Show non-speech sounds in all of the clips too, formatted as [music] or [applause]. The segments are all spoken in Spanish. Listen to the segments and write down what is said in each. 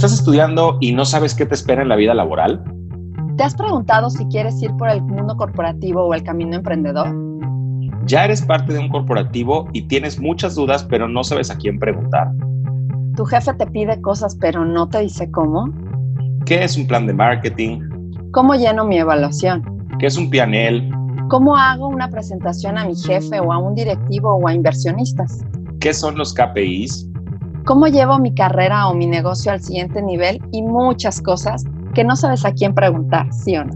¿Estás estudiando y no sabes qué te espera en la vida laboral? ¿Te has preguntado si quieres ir por el mundo corporativo o el camino emprendedor? ¿Ya eres parte de un corporativo y tienes muchas dudas pero no sabes a quién preguntar? ¿Tu jefe te pide cosas pero no te dice cómo? ¿Qué es un plan de marketing? ¿Cómo lleno mi evaluación? ¿Qué es un PNL? ¿Cómo hago una presentación a mi jefe o a un directivo o a inversionistas? ¿Qué son los KPIs? ¿Cómo llevo mi carrera o mi negocio al siguiente nivel? Y muchas cosas que no sabes a quién preguntar, ¿sí o no?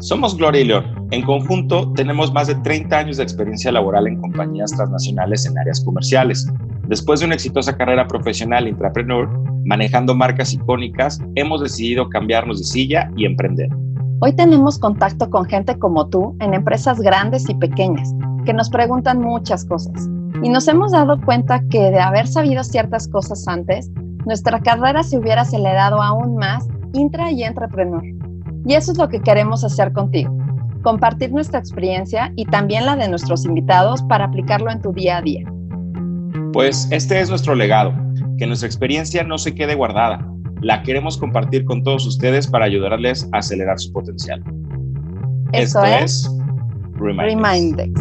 Somos Gloria y León. En conjunto, tenemos más de 30 años de experiencia laboral en compañías transnacionales en áreas comerciales. Después de una exitosa carrera profesional intrapreneur, manejando marcas icónicas, hemos decidido cambiarnos de silla y emprender. Hoy tenemos contacto con gente como tú en empresas grandes y pequeñas que nos preguntan muchas cosas. Y nos hemos dado cuenta que de haber sabido ciertas cosas antes, nuestra carrera se hubiera acelerado aún más intra y entrepreneur. Y eso es lo que queremos hacer contigo, compartir nuestra experiencia y también la de nuestros invitados para aplicarlo en tu día a día. Pues este es nuestro legado, que nuestra experiencia no se quede guardada. La queremos compartir con todos ustedes para ayudarles a acelerar su potencial. Esto, es, Remindex.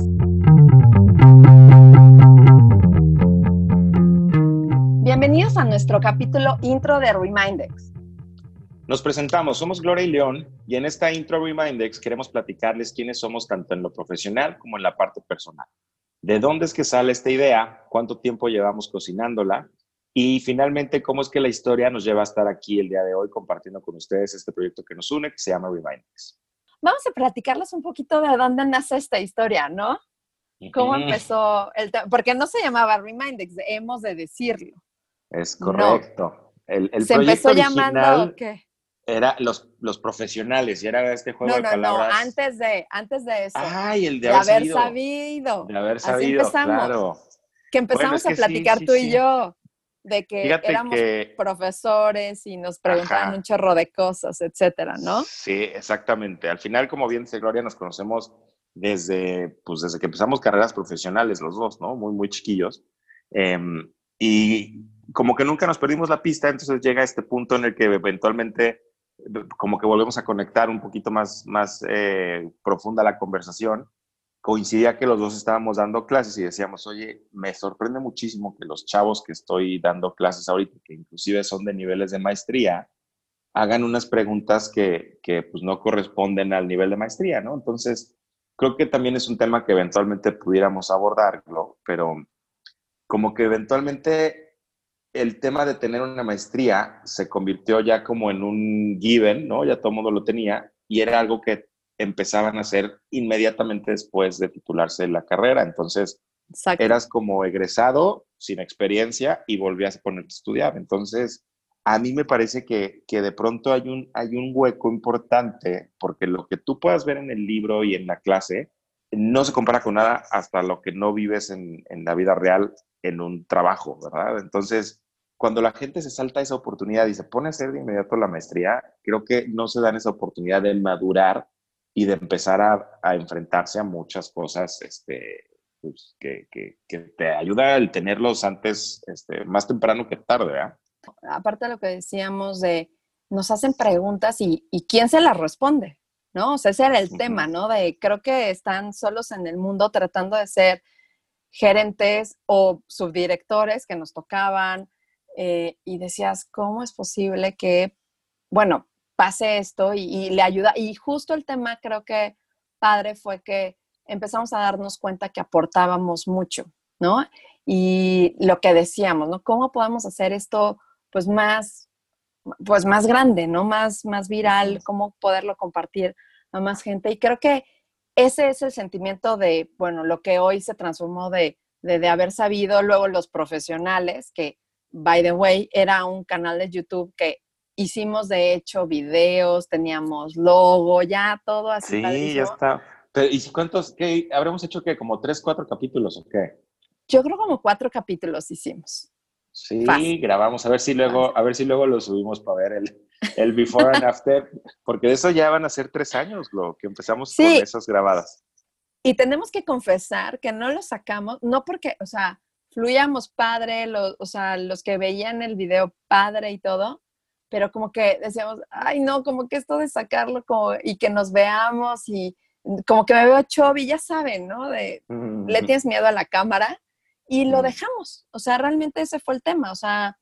Bienvenidos a nuestro capítulo intro de Remindex. Nos presentamos, somos Gloria y León y en esta intro Remindex queremos platicarles quiénes somos tanto en lo profesional como en la parte personal. ¿De dónde es que sale esta idea? ¿Cuánto tiempo llevamos cocinándola? Y finalmente, ¿cómo es que la historia nos lleva a estar aquí el día de hoy compartiendo con ustedes este proyecto que nos une, que se llama Remindex? Vamos a platicarles un poquito de dónde nace esta historia, ¿no? ¿Cómo empezó el Porque no se llamaba Remindex, hemos de decirlo. Es correcto. El, ¿Se empezó llamando qué? era los, los profesionales y era este juego de palabras. No, no, antes de, antes de eso. Ay, el de, de haber, sabido. De haber sabido, Así empezamos. claro. Que empezamos a platicar tú y yo de que éramos profesores y nos preguntaban un chorro de cosas, etcétera, ¿no? Sí, exactamente. Al final, como bien dice Gloria, nos conocemos desde, pues, desde que empezamos carreras profesionales los dos, ¿no? Muy, muy chiquillos. Em, y como que nunca nos perdimos la pista, entonces llega este punto en el que eventualmente como que volvemos a conectar un poquito más, más eh, profunda la conversación. Coincidía que los dos estábamos dando clases y decíamos, oye, me sorprende muchísimo que los chavos que estoy dando clases ahorita, que inclusive son de niveles de maestría, hagan unas preguntas que, que pues no corresponden al nivel de maestría, ¿no? Entonces, creo que también es un tema que eventualmente pudiéramos abordarlo, pero como que eventualmente el tema de tener una maestría se convirtió ya como en un given, ¿no? Ya todo el mundo lo tenía y era algo que empezaban a hacer inmediatamente después de titularse la carrera. Entonces, eras como egresado sin experiencia y volvías a ponerte a estudiar. Entonces, a mí me parece que, que, de pronto hay un, hay un hueco importante porque lo que tú puedas ver en el libro y en la clase no se compara con nada hasta lo que no vives en, en la vida real en un trabajo, ¿verdad? Entonces, cuando la gente se salta esa oportunidad y se pone a hacer de inmediato la maestría, creo que no se dan esa oportunidad de madurar y de empezar a, enfrentarse a muchas cosas este, pues, que, te ayuda el tenerlos antes, este, más temprano que tarde, ¿verdad? Aparte de lo que decíamos de, nos hacen preguntas y, y quién se las responde, ¿no? O sea, ese era el tema, ¿no? De creo que están solos en el mundo tratando de ser gerentes o subdirectores que nos tocaban eh, y decías, ¿cómo es posible que, bueno, pase esto y, le ayuda? Y justo el tema creo que padre fue que empezamos a darnos cuenta que aportábamos mucho, ¿no? Y lo que decíamos, ¿no? ¿Cómo podemos hacer esto pues más, pues más grande, ¿no? Más, más viral, cómo poderlo compartir a más gente. Y creo que ese es el sentimiento de, bueno, lo que hoy se transformó de, de, haber sabido luego los profesionales, que, by the way, era un canal de YouTube que hicimos de hecho videos, teníamos logo, ya todo así. Sí, ya está. ¿Y cuántos, qué, habremos hecho que como tres, cuatro capítulos o qué? Yo creo como cuatro capítulos hicimos. Sí, grabamos, a ver si luego, a ver si luego lo subimos para ver el, el before and after, porque de eso ya van a ser tres años, lo que empezamos con esas grabadas. Y tenemos que confesar que no lo sacamos, no porque, o sea, fluíamos padre, o sea, los que veían el video padre y todo, pero como que decíamos, ay no, como que esto de sacarlo como, y que nos veamos y como que me veo chovi, ya saben, ¿no? De, le tienes miedo a la cámara y lo dejamos. O sea, realmente ese fue el tema. O sea,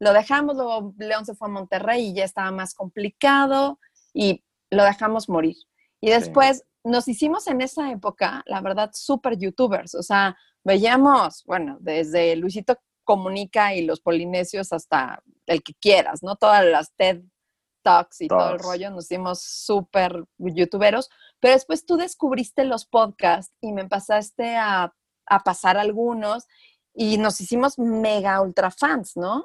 lo dejamos, luego León se fue a Monterrey y ya estaba más complicado y lo dejamos morir. Y después nos hicimos en esa época, la verdad, súper youtubers. O sea, veíamos, bueno, desde Luisito Comunica y los polinesios hasta el que quieras, ¿no? Todas las TED Talks y todo el rollo, nos hicimos súper youtuberos. Pero después tú descubriste los podcasts y me pasaste a, a pasar algunos y nos hicimos mega ultra fans, ¿no?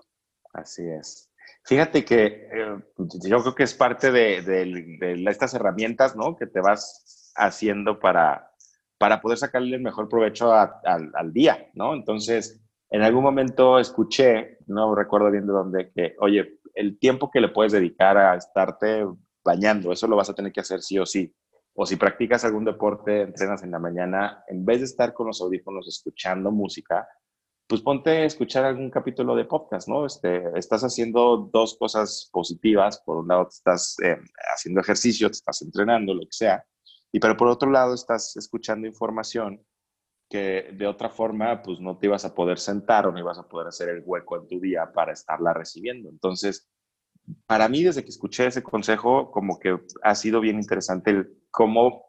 Así es. Fíjate que eh, yo creo que es parte de, estas herramientas, ¿no? Que te vas haciendo para, para poder sacarle el mejor provecho al día, ¿no? Entonces, en algún momento escuché, no recuerdo bien de dónde, que, oye, el tiempo que le puedes dedicar a estarte bañando, eso lo vas a tener que hacer sí o sí. O si practicas algún deporte, entrenas en la mañana, en vez de estar con los audífonos escuchando música, pues ponte a escuchar algún capítulo de podcast, ¿no? Este, estás haciendo dos cosas positivas. Por un lado, estás eh, haciendo ejercicio, te estás entrenando, lo que sea. Y pero por otro lado, estás escuchando información que de otra forma, pues no te ibas a poder sentar o no ibas a poder hacer el hueco en tu día para estarla recibiendo. Entonces, para mí, desde que escuché ese consejo, como que ha sido bien interesante el cómo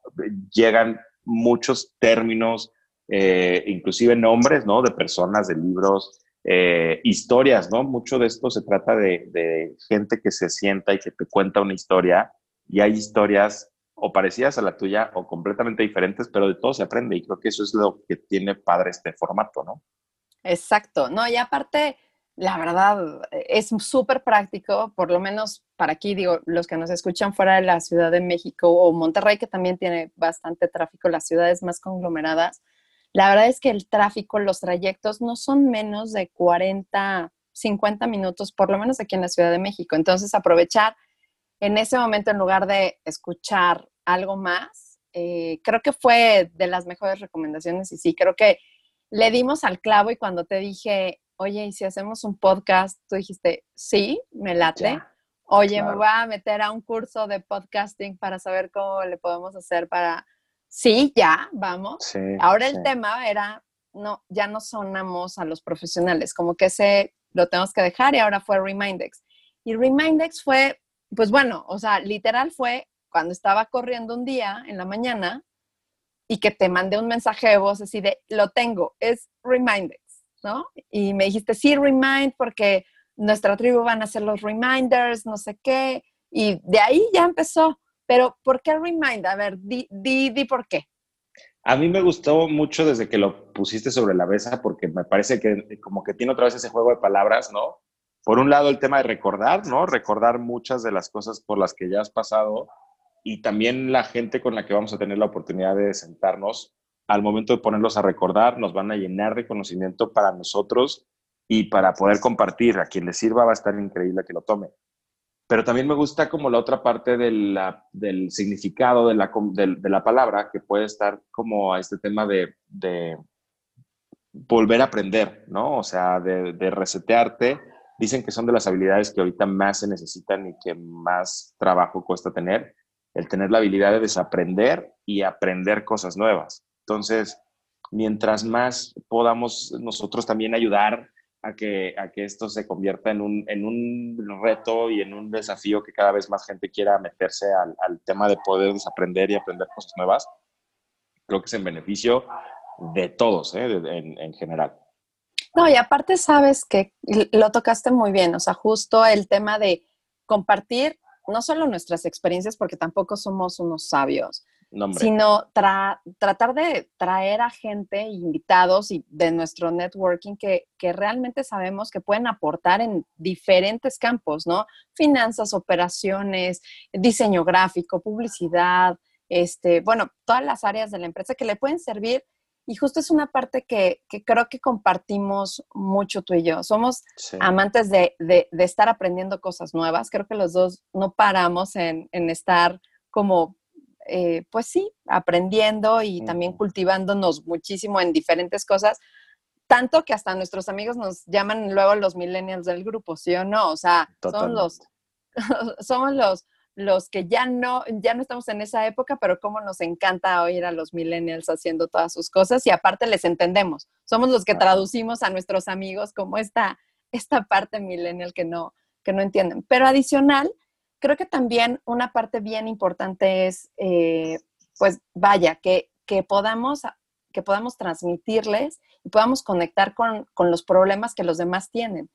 llegan muchos términos, eh, inclusive nombres, ¿no? De personas, de libros, eh, historias, ¿no? Mucho de esto se trata de, gente que se sienta y que te cuenta una historia y hay historias o parecidas a la tuya o completamente diferentes, pero de todo se aprende y creo que eso es lo que tiene padre este formato, ¿no? Exacto, no, y aparte, la verdad, es súper práctico, por lo menos para aquí, digo, los que nos escuchan fuera de la Ciudad de México o Monterrey, que también tiene bastante tráfico, las ciudades más conglomeradas, la verdad es que el tráfico, los trayectos no son menos de 40, 50 minutos, por lo menos aquí en la Ciudad de México. Entonces, aprovechar en ese momento, en lugar de escuchar algo más, eh, creo que fue de las mejores recomendaciones y sí, creo que le dimos al clavo y cuando te dije, oye, ¿y si hacemos un podcast? Tú dijiste, sí, me late. oye, me voy a meter a un curso de podcasting para saber cómo le podemos hacer para sí, ya, vamos. Ahora el tema era, no, ya no sonamos a los profesionales, como que ese lo tenemos que dejar y ahora fue Remindex. Y Remindex fue, pues bueno, o sea, literal fue cuando estaba corriendo un día en la mañana y que te mandé un mensaje de voz así de, lo tengo, es Remindex, ¿no? Y me dijiste, sí, Remind, porque nuestra tribu van a hacer los reminders, no sé qué. Y de ahí ya empezó. Pero, ¿por qué Remind? A ver, di, di, di por qué. A mí me gustó mucho desde que lo pusiste sobre la mesa porque me parece que como que tiene otra vez ese juego de palabras, ¿no? Por un lado el tema de recordar, ¿no? Recordar muchas de las cosas por las que ya has pasado y también la gente con la que vamos a tener la oportunidad de sentarnos al momento de ponerlos a recordar nos van a llenar de conocimiento para nosotros y para poder compartir. A quien le sirva va a estar increíble que lo tome pero también me gusta como la otra parte del significado de la, de, la, palabra, que puede estar como a este tema de, volver a aprender, ¿no? O sea, de, de, resetearte. Dicen que son de las habilidades que ahorita más se necesitan y que más trabajo cuesta tener, el tener la habilidad de desaprender y aprender cosas nuevas. Entonces, mientras más podamos nosotros también ayudar a que, a que esto se convierta en un, en un reto y en un desafío que cada vez más gente quiera meterse al, al tema de poder desaprender y aprender cosas nuevas. Creo que es en beneficio de todos, ¿eh? en, en general. No, y aparte sabes que lo tocaste muy bien, o sea, justo el tema de compartir no solo nuestras experiencias, porque tampoco somos unos sabios, sino tratar de traer a gente, invitados y de nuestro networking que, realmente sabemos que pueden aportar en diferentes campos, ¿no? Finanzas, operaciones, diseño gráfico, publicidad, este, bueno, todas las áreas de la empresa que le pueden servir. Y justo es una parte que, creo que compartimos mucho tú y yo. Somos amantes de, estar aprendiendo cosas nuevas. Creo que los dos no paramos en, en estar como eh, pues sí, aprendiendo y también cultivándonos muchísimo en diferentes cosas, tanto que hasta nuestros amigos nos llaman luego los millennials del grupo, ¿sí o no? O sea, son los [laughs] somos los, los que ya no, ya no estamos en esa época, pero cómo nos encanta oír a los millennials haciendo todas sus cosas y aparte les entendemos. Somos los que traducimos a nuestros amigos como esta, esta parte millennial que no, que no entienden. Pero adicional, creo que también una parte bien importante es, eh, pues vaya, que, que, podamos, que podamos transmitirles y podamos conectar con, con los problemas que los demás tienen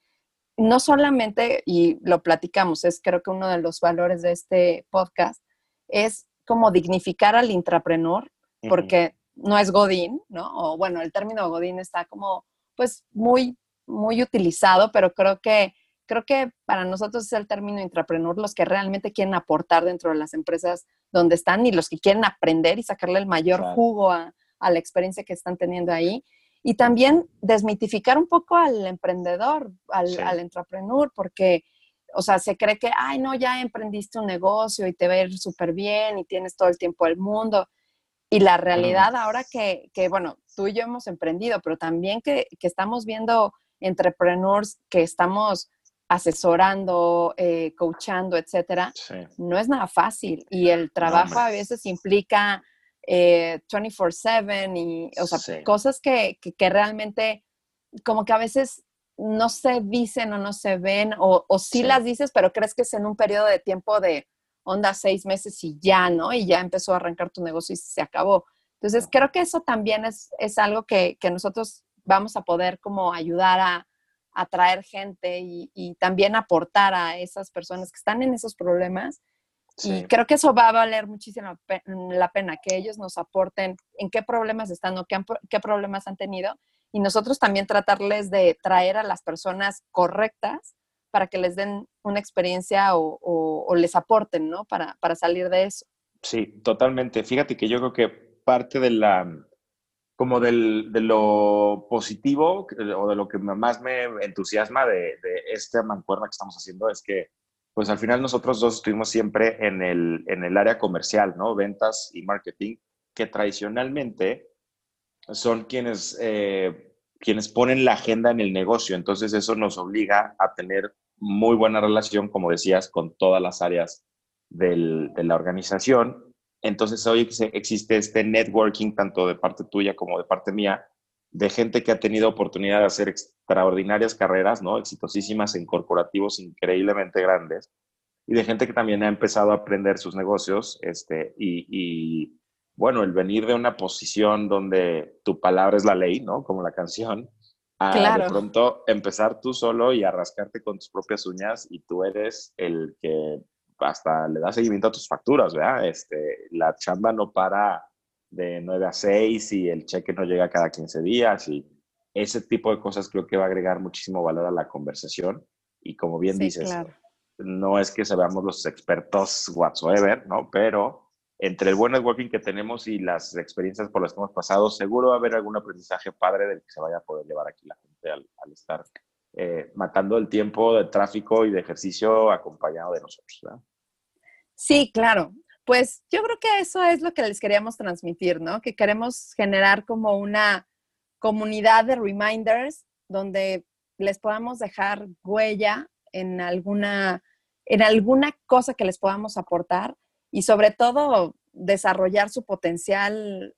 no solamente, y lo platicamos, es creo que uno de los valores de este podcast, es como dignificar al intrapreneur, porque no es Godín, ¿no? O bueno, el término Godín está como, pues, muy, muy utilizado, pero creo que, creo que para nosotros es el término intrapreneur los que realmente quieren aportar dentro de las empresas donde están y los que quieren aprender y sacarle el mayor jugo a, a la experiencia que están teniendo ahí. Y también desmitificar un poco al emprendedor, al, al entrepreneur, porque, o sea, se cree que, ay, no, ya emprendiste un negocio y te va a ir súper bien y tienes todo el tiempo del mundo. Y la realidad ahora que, que, bueno, tú y yo hemos emprendido, pero también que, que estamos viendo entrepreneurs que estamos asesorando, eh, coachando, etcétera, no es nada fácil. Y el trabajo a veces implica 24/7 eh, y, o sea, cosas que, que, realmente como que a veces no se dicen o no se ven, o, o sí, las dices, pero crees que es en un periodo de tiempo de onda seis meses y ya, ¿no? Y ya empezó a arrancar tu negocio y se acabó. Entonces, creo que eso también es, es algo que, que, nosotros vamos a poder como ayudar a atraer gente y, y, también aportar a esas personas que están en esos problemas y creo que eso va a valer muchísimo la pena, que ellos nos aporten en qué problemas están o qué, qué problemas han tenido y nosotros también tratarles de traer a las personas correctas para que les den una experiencia o, o, les aporten, ¿no? Para, para, salir de eso. Sí, totalmente. Fíjate que yo creo que parte de la, como del, de lo positivo o de lo que más me entusiasma de, de esta mancuerna que estamos haciendo es que pues al final nosotros dos estuvimos siempre en el, en el área comercial, ¿no? Ventas y marketing, que tradicionalmente son quienes, eh, quienes ponen la agenda en el negocio. Entonces eso nos obliga a tener muy buena relación, como decías, con todas las áreas del, de la organización. Entonces hoy existe este networking, tanto de parte tuya como de parte mía, de gente que ha tenido oportunidad de hacer extraordinarias carreras, ¿no? Exitosísimas en corporativos increíblemente grandes, y de gente que también ha empezado a aprender sus negocios, este, y, bueno, el venir de una posición donde tu palabra es la ley, ¿no? Como la canción, a de pronto empezar tú solo y a rascarte con tus propias uñas y tú eres el que hasta le da seguimiento a tus facturas, ¿verdad? Este, la chamba no para de 9 a 6 y el cheque no llega cada 15 días y ese tipo de cosas creo que va a agregar muchísimo valor a la conversación y como bien dices, no es que seamos los expertos whatsoever, ¿no? Pero entre el buen networking que tenemos y las experiencias por las que hemos pasado, seguro va a haber algún aprendizaje padre del que se vaya a poder llevar aquí la gente al, estar eh, matando el tiempo de tráfico y de ejercicio acompañado de nosotros. ¿verdad? Sí, claro pues yo creo que eso es lo que les queríamos transmitir, ¿no? Que queremos generar como una comunidad de reminders donde les podamos dejar huella en alguna, en alguna cosa que les podamos aportar y sobre todo desarrollar su potencial,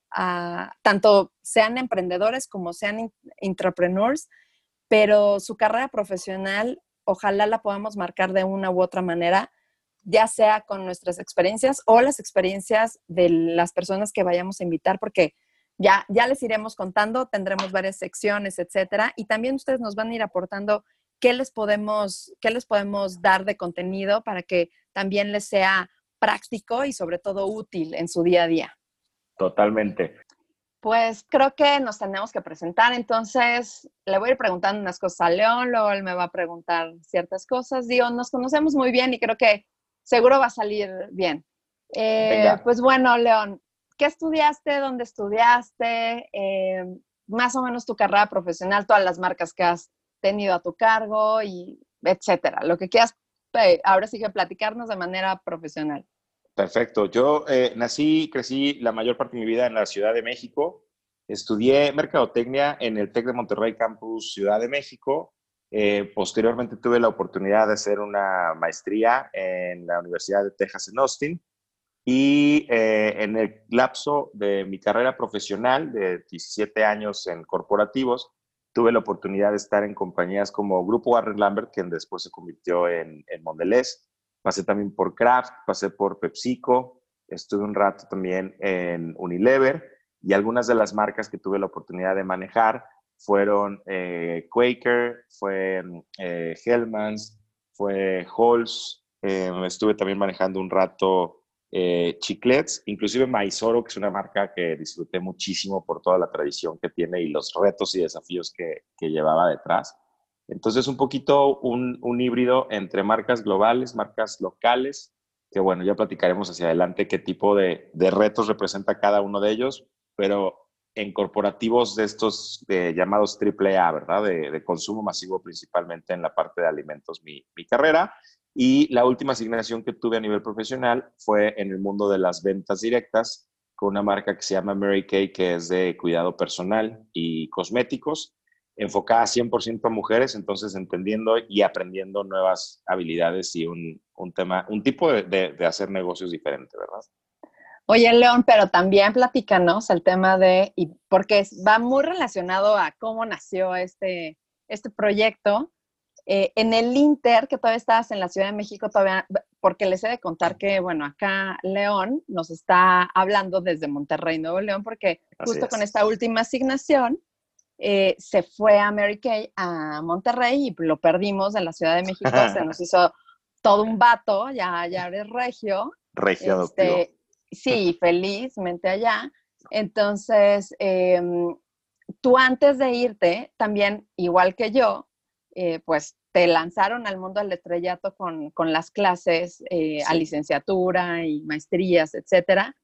tanto sean emprendedores como sean entrepreneurs, pero su carrera profesional ojalá la podamos marcar de una u otra manera ya sea con nuestras experiencias o las experiencias de las personas que vayamos a invitar, porque ya, ya les iremos contando, tendremos varias secciones, etcétera, y también ustedes nos van a ir aportando qué les podemos, qué les podemos dar de contenido para que también les sea práctico y sobre todo útil en su día a día. Totalmente. Pues creo que nos tenemos que presentar, entonces le voy a ir preguntando unas cosas a León, luego él me va a preguntar ciertas cosas. Digo, nos conocemos muy bien y creo que seguro va a salir bien. Eh, pues bueno, León, ¿qué estudiaste? ¿Dónde estudiaste? Eh, más o menos tu carrera profesional, todas las marcas que has tenido a tu cargo y etcétera. Lo que quieras, ahora sí que platicarnos de manera profesional. Perfecto. Yo eh, nací, crecí la mayor parte de mi vida en la Ciudad de México. Estudié mercadotecnia en el TEC de Monterrey Campus Ciudad de México. Eh, posteriormente tuve la oportunidad de hacer una maestría en la Universidad de Texas en Austin y eh, en el lapso de mi carrera profesional de 17 años en corporativos, tuve la oportunidad de estar en compañías como Grupo Warren Lambert, quien después se convirtió en, en Mondelez. Pasé también por Kraft, pasé por PepsiCo, estuve un rato también en Unilever y algunas de las marcas que tuve la oportunidad de manejar fueron eh, Quaker, fue eh, Hellmann's, fue Halls, eh, estuve también manejando un rato Chiclets, inclusive Maizoro, que es una marca que disfruté muchísimo por toda la tradición que tiene y los retos y desafíos que, que llevaba detrás. Entonces, un poquito un, un, híbrido entre marcas globales, marcas locales, que bueno, ya platicaremos hacia adelante qué tipo de, de retos representa cada uno de ellos, pero en corporativos de estos llamados AAA, ¿verdad? De, consumo masivo principalmente en la parte de alimentos, mi, carrera. Y la última asignación que tuve a nivel profesional fue en el mundo de las ventas directas con una marca que se llama Mary Kay, que es de cuidado personal y cosméticos, enfocada 100% a mujeres, entonces entendiendo y aprendiendo nuevas habilidades y un, un tema, un tipo de, de, de hacer negocios diferente, ¿verdad? Oye, León, pero también platícanos el tema de, y porque va muy relacionado a cómo nació este, este proyecto. Eh, en el Inter, que todavía estabas en la Ciudad de México, todavía, porque les he de contar que, bueno, acá León nos está hablando desde Monterrey, Nuevo León, porque justo con esta última asignación eh, se fue a Mary Kay a Monterrey y lo perdimos en la Ciudad de México, se [laughs] nos hizo todo un vato, ya, ya eres regio. Regio este, Sí, felizmente allá. Entonces, em, tú antes de irte, también, igual que yo, eh, pues te lanzaron al mundo del estrellato con, las clases eh, a licenciatura y maestrías, etcétera.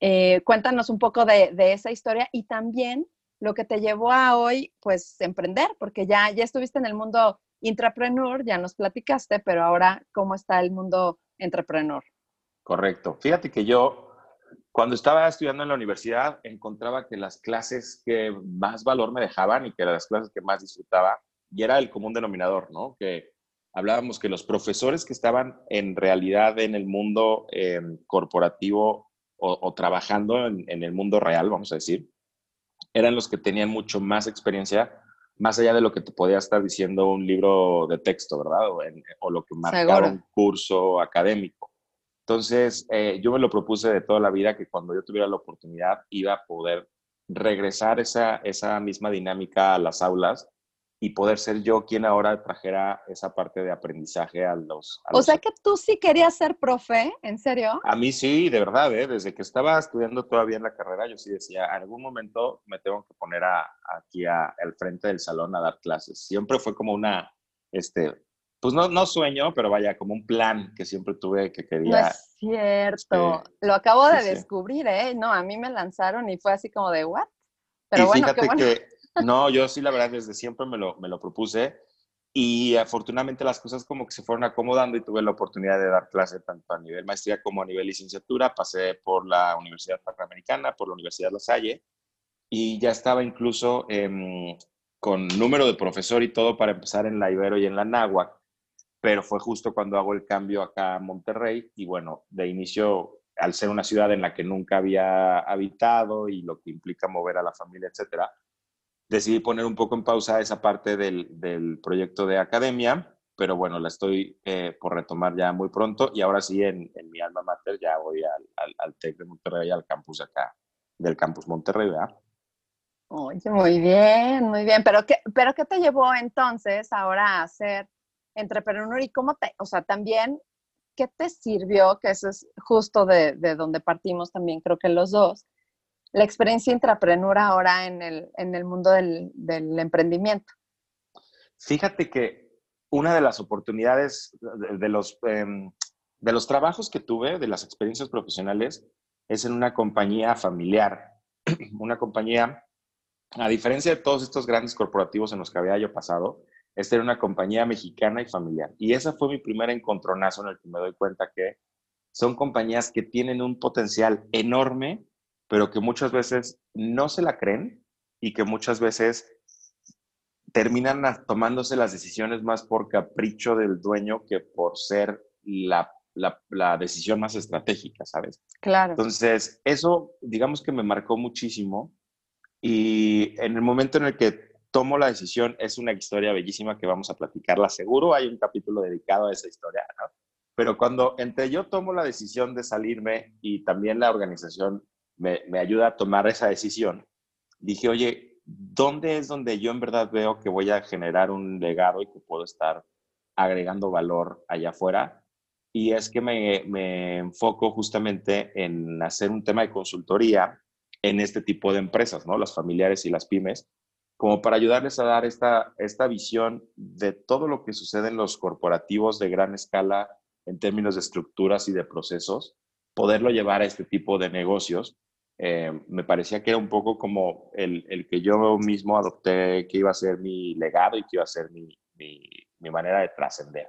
Eh, cuéntanos un poco de, esa historia y también lo que te llevó a hoy, pues, emprender, porque ya, ya estuviste en el mundo intrapreneur, ya nos platicaste, pero ahora, ¿cómo está el mundo entrepreneur? Correcto. Fíjate que yo, cuando estaba estudiando en la universidad, encontraba que las clases que más valor me dejaban y que eran las clases que más disfrutaba, y era el común denominador, ¿no? Que hablábamos que los profesores que estaban en realidad en el mundo em, corporativo o, trabajando en, el mundo real, vamos a decir, eran los que tenían mucho más experiencia, más allá de lo que te podía estar diciendo un libro de texto, ¿verdad? O, o lo que marcaba un curso académico. Entonces, eh, yo me lo propuse de toda la vida que cuando yo tuviera la oportunidad iba a poder regresar esa, esa misma dinámica a las aulas y poder ser yo quien ahora trajera esa parte de aprendizaje a los... o sea que tú sí querías ser profe, ¿en serio? A mí sí, de verdad, ¿eh? desde que estaba estudiando todavía en la carrera, yo sí decía, en algún momento me tengo que poner a, aquí al frente del salón a dar clases. Siempre fue como una, este, pues no, no sueño, pero vaya, como un plan que siempre tuve que quería. No es cierto. Lo acabo de descubrir, ¿eh? No, a mí me lanzaron y fue así como de, ¿what? Pero bueno, fíjate que, no, yo sí, la [laughs] verdad, desde siempre me lo, me lo propuse y afortunadamente las cosas como que se fueron acomodando y tuve la oportunidad de dar clase tanto a nivel maestría como a nivel licenciatura. Pasé por la Universidad Panamericana, por la Universidad La Salle y ya estaba incluso con número de profesor y todo para empezar en la Ibero y en la Náhuac pero fue justo cuando hago el cambio acá a Monterrey y bueno, de inicio, al ser una ciudad en la que nunca había habitado y lo que implica mover a la familia, etcétera, decidí poner un poco en pausa esa parte del, del proyecto de academia, pero bueno, la estoy eh, por retomar ya muy pronto y ahora sí en, en mi alma mater ya voy al, al, TEC de Monterrey, al campus acá, del campus Monterrey, ¿verdad? Oye, muy bien, muy bien, pero ¿qué, pero ¿qué te llevó entonces ahora a hacer entrepreneur y cómo te, o sea, también, ¿qué te sirvió? Que eso es justo de, de donde partimos también, creo que los dos, la experiencia intrapreneur ahora en el, en el mundo del, del, emprendimiento. Fíjate que una de las oportunidades de, de los, eh, de los trabajos que tuve, de las experiencias profesionales, es en una compañía familiar, [clears throat] una compañía, a diferencia de todos estos grandes corporativos en los que había yo pasado, esta era una compañía mexicana y familiar. Y esa fue mi primer encontronazo en el que me doy cuenta que son compañías que tienen un potencial enorme, pero que muchas veces no se la creen y que muchas veces terminan tomándose las decisiones más por capricho del dueño que por ser la, la, decisión más estratégica, ¿sabes? Claro. Entonces, eso, digamos que me marcó muchísimo y en el momento en el que tomo la decisión, es una historia bellísima que vamos a platicarla, seguro hay un capítulo dedicado a esa historia, ¿no? Pero cuando entre yo tomo la decisión de salirme y también la organización me, me ayuda a tomar esa decisión, dije, oye, ¿dónde es donde yo en verdad veo que voy a generar un legado y que puedo estar agregando valor allá afuera? Y es que me, me enfoco justamente en hacer un tema de consultoría en este tipo de empresas, ¿no? Las familiares y las pymes, como para ayudarles a dar esta, esta visión de todo lo que sucede en los corporativos de gran escala en términos de estructuras y de procesos, poderlo llevar a este tipo de negocios. Eh, me parecía que era un poco como el, el, que yo mismo adopté que iba a ser mi legado y que iba a ser mi, mi, mi manera de trascender.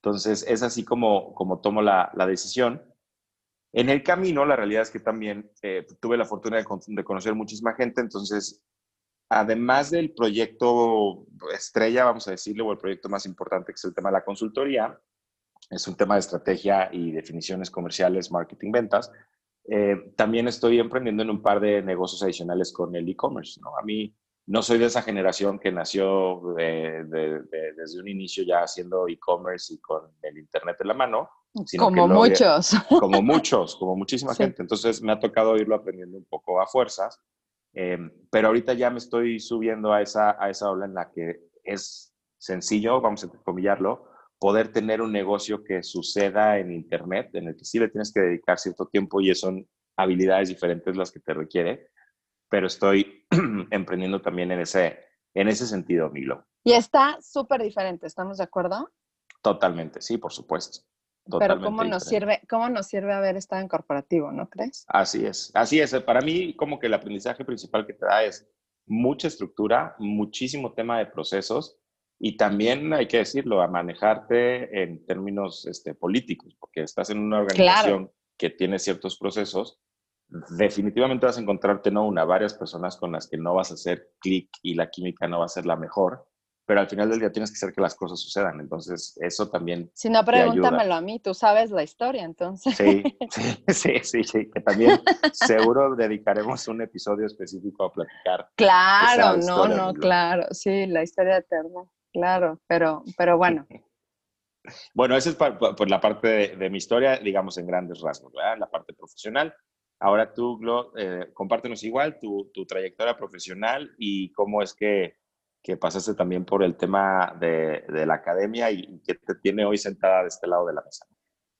Entonces, es así como, como tomo la, la decisión. En el camino, la realidad es que también eh, tuve la fortuna de, conocer muchísima gente, entonces, además del proyecto estrella, vamos a decirle, o el proyecto más importante, que es el tema de la consultoría, es un tema de estrategia y definiciones comerciales, marketing, ventas, eh, también estoy emprendiendo en un par de negocios adicionales con el e-commerce, ¿no? A mí no soy de esa generación que nació desde un inicio ya haciendo e-commerce y con el Internet en la mano, como muchos. Como muchos, como muchísima [laughs] gente. Entonces me ha tocado irlo aprendiendo un poco a fuerzas. Em, pero ahorita ya me estoy subiendo a esa, a esa ola en la que es sencillo, vamos a comillarlo, poder tener un negocio que suceda en Internet, en el que sí le tienes que dedicar cierto tiempo y son habilidades diferentes las que te requiere, pero estoy [clears throat] emprendiendo también en ese, en ese sentido, Milo. Y está súper diferente, ¿estamos de acuerdo? Totalmente, sí, por supuesto. Pero ¿cómo nos, sirve, ¿cómo nos sirve haber estado en corporativo, no crees? Así es, así es. Para mí, como que el aprendizaje principal que te da es mucha estructura, muchísimo tema de procesos y también hay que decirlo, a manejarte en términos este, políticos, porque estás en una organización que tiene ciertos procesos. Definitivamente vas a encontrarte no una, varias personas con las que no vas a hacer clic y la química no va a ser la mejor pero al final del día tienes que hacer que las cosas sucedan. Entonces, eso también. Si no, pregúntamelo a mí, tú sabes la historia, entonces. [laughs] Sí, sí, sí, sí, que también seguro dedicaremos un episodio específico a platicar. Claro, no, no, claro, sí, la historia eterna, claro, pero, pero bueno. [laughs] bueno, esa es por, la parte de, mi historia, digamos, en grandes rasgos, ¿verdad? La parte profesional. Ahora tú, Glo, eh, compártenos igual tu, tu trayectoria profesional y cómo es que que pasaste también por el tema de, la academia y, que te tiene hoy sentada de este lado de la mesa.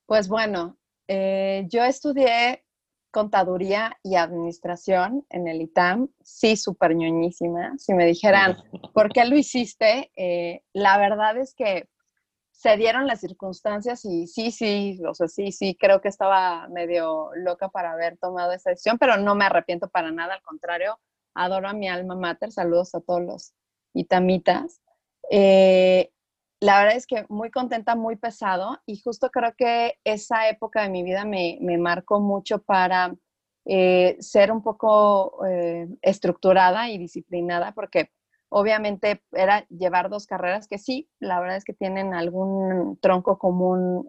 Pues bueno, eh, yo estudié contaduría y administración en el ITAM, sí, súper ñoñísima. Si me dijeran, [laughs] ¿por qué lo hiciste? Eh, la verdad es que se dieron las circunstancias y sí, sí, o sea, sí, sí, creo que estaba medio loca para haber tomado esa decisión, pero no me arrepiento para nada, al contrario, adoro a mi alma mater, saludos a todos los y tamitas. Eh, la verdad es que muy contenta, muy pesado y justo creo que esa época de mi vida me, me marcó mucho para eh, ser un poco eh, estructurada y disciplinada porque obviamente era llevar dos carreras que sí, la verdad es que tienen algún tronco común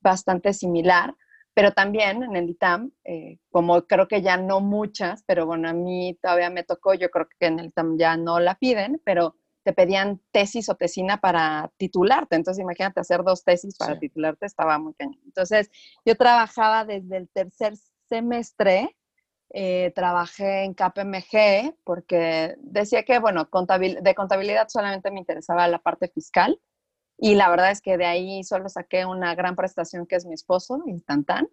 bastante similar, pero también en el ITAM, eh, como creo que ya no muchas, pero bueno, a mí todavía me tocó, yo creo que en el ITAM ya no la piden, pero te pedían tesis o tesina para titularte. Entonces, imagínate hacer dos tesis para titularte, estaba muy cañón. Entonces, yo trabajaba desde el tercer semestre, eh, trabajé en KPMG porque decía que, bueno, de contabilidad solamente me interesaba la parte fiscal y la verdad es que de ahí solo saqué una gran prestación que es mi esposo, instantán,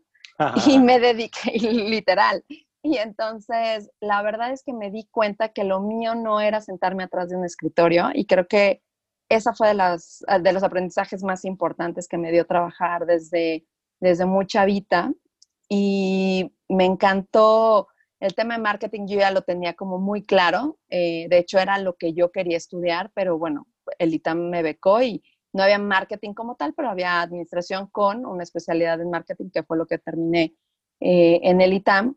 y me dediqué, [laughs] literal. Y entonces, la verdad es que me di cuenta que lo mío no era sentarme atrás de un escritorio y creo que esa fue de, las, de los aprendizajes más importantes que me dio trabajar desde, desde mucha vida. Y me encantó el tema de marketing, yo ya lo tenía como muy claro. Eh, de hecho, era lo que yo quería estudiar, pero bueno, el ITAM me becó y, no había marketing como tal, pero había administración con una especialidad en marketing, que fue lo que terminé eh, en el ITAM.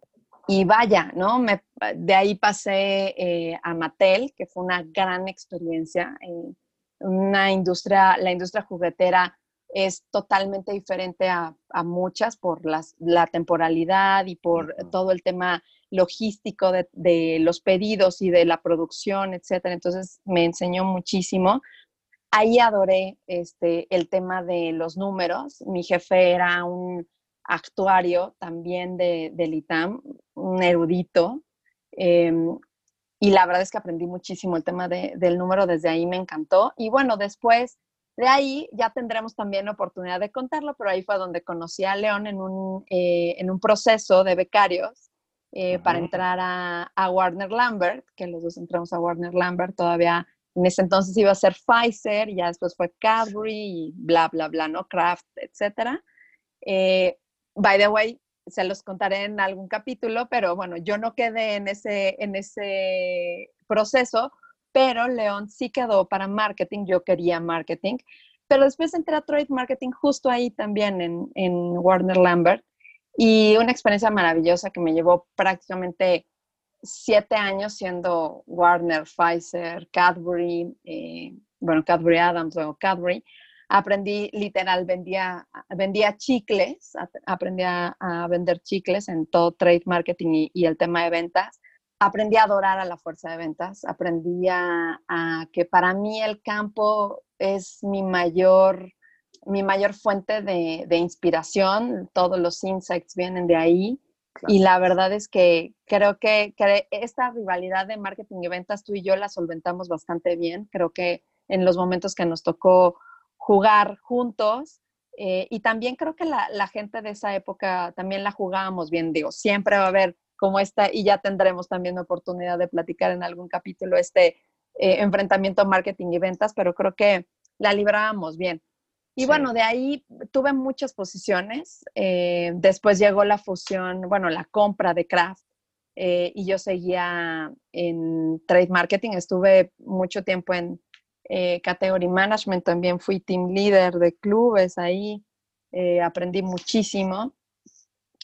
y vaya, ¿no? Me, de ahí pasé eh, a Mattel, que fue una gran experiencia. en una industria, la industria juguetera es totalmente diferente a, muchas por las, la temporalidad y por todo el tema logístico de, de, los pedidos y de la producción, etcétera. Entonces me enseñó muchísimo. Ahí adoré este, el tema de los números. Mi jefe era un actuario también de, del ITAM, un erudito. Em, y la verdad es que aprendí muchísimo el tema del número, desde ahí me encantó. Y bueno, después de ahí ya tendremos también la oportunidad de contarlo, pero ahí fue donde conocí a León en un, eh, en un proceso de becarios eh, para entrar a, a, Warner Lambert, que los dos entramos a Warner Lambert, todavía en ese entonces iba a ser Pfizer, ya después fue Cadbury y bla, bla, bla, ¿no? Kraft, etcétera. Eh, by the way, se los contaré en algún capítulo, pero bueno, yo no quedé en ese, en ese proceso pero León sí quedó para marketing, yo quería marketing, pero después entré a trade marketing justo ahí también en, en Warner Lambert y una experiencia maravillosa que me llevó prácticamente siete años siendo Warner, Pfizer, Cadbury, eh, bueno, Cadbury Adams o Cadbury. Aprendí, literal, vendía, vendía chicles, aprendí a, vender chicles en todo trade marketing y el tema de ventas aprendí a adorar a la fuerza de ventas, aprendí a, que para mí el campo es mi mayor, mi mayor fuente de, inspiración, todos los insights vienen de ahí. Y la verdad es que creo que, esta rivalidad de marketing y ventas, tú y yo la solventamos bastante bien. Creo que en los momentos que nos tocó jugar juntos, eh, y también creo que la, la, gente de esa época también la jugábamos bien. Digo, siempre va a haber como esta, y ya tendremos también oportunidad de platicar en algún capítulo este eh, enfrentamiento marketing y ventas, pero creo que la librábamos bien. Y bueno, de ahí tuve muchas posiciones. Eh, después llegó la fusión, bueno, la compra de Kraft. Eh, y yo seguía en trade marketing. Estuve mucho tiempo en category management. También fui team leader de clubes ahí. aprendí muchísimo.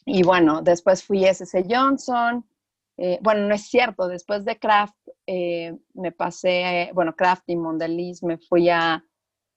Y bueno, después fui SC Johnson. Eh, bueno, no es cierto, después de Kraft eh, me pasé, bueno, Kraft y Mondelez me fui a,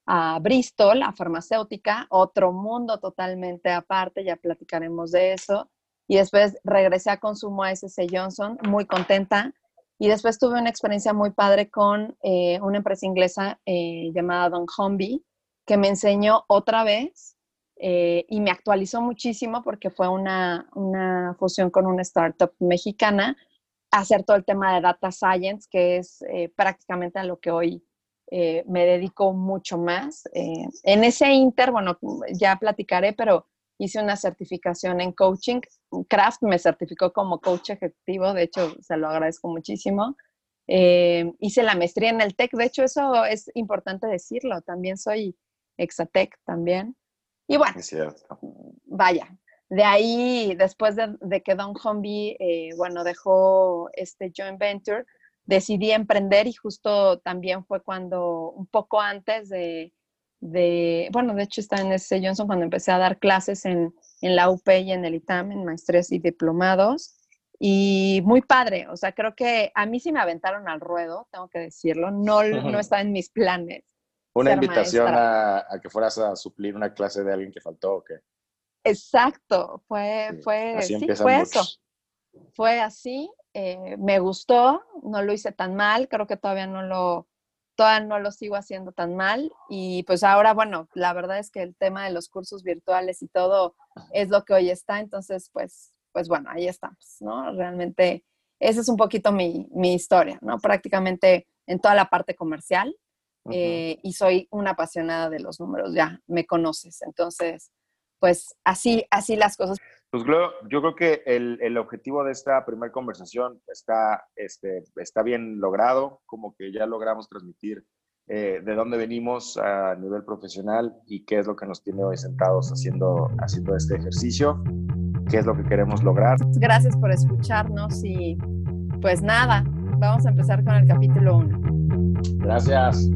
a, Bristol, a farmacéutica, otro mundo totalmente aparte, ya platicaremos de eso. Y después regresé a consumo a SC Johnson, muy contenta. Y después tuve una experiencia muy padre con eh, una empresa inglesa llamada Don Humby, que me enseñó otra vez eh, y me actualizó muchísimo porque fue una, una, fusión con una startup mexicana, hacer todo el tema de data science, que es eh, prácticamente a lo que hoy eh, me dedico mucho más. en ese inter, bueno, ya platicaré, pero hice una certificación en coaching. Kraft me certificó como coach ejecutivo, de hecho, se lo agradezco muchísimo. hice la maestría en el TEC, de hecho, eso es importante decirlo, también soy Exatec también. Y bueno, vaya, de ahí, después de, que Don Humby, eh, bueno, dejó este joint venture, decidí emprender y justo también fue cuando, un poco antes de, bueno, de hecho está en ese Johnson cuando empecé a dar clases en, la UP y en el ITAM, en maestrías y diplomados. Y muy padre, o sea, creo que a mí sí me aventaron al ruedo, tengo que decirlo, no, no está en mis planes. Una invitación a, que fueras a suplir una clase de alguien que faltó o qué. Exacto, fue, sí, fue eso. Fue así, eh, me gustó, no lo hice tan mal, creo que todavía no lo, todavía no lo sigo haciendo tan mal. Y pues ahora, bueno, la verdad es que el tema de los cursos virtuales y todo es lo que hoy está, entonces pues, pues bueno, ahí estamos, ¿no? Realmente esa es un poquito mi, mi historia, ¿no? Prácticamente en toda la parte comercial, eh, y soy una apasionada de los números, ya me conoces. Entonces, pues así, así las cosas. Pues yo creo que el, el objetivo de esta primera conversación está, este, está bien logrado, como que ya logramos transmitir eh, de dónde venimos a nivel profesional y qué es lo que nos tiene hoy sentados haciendo, haciendo este ejercicio, qué es lo que queremos lograr. Gracias por escucharnos y pues nada, vamos a empezar con el capítulo 1. Gracias.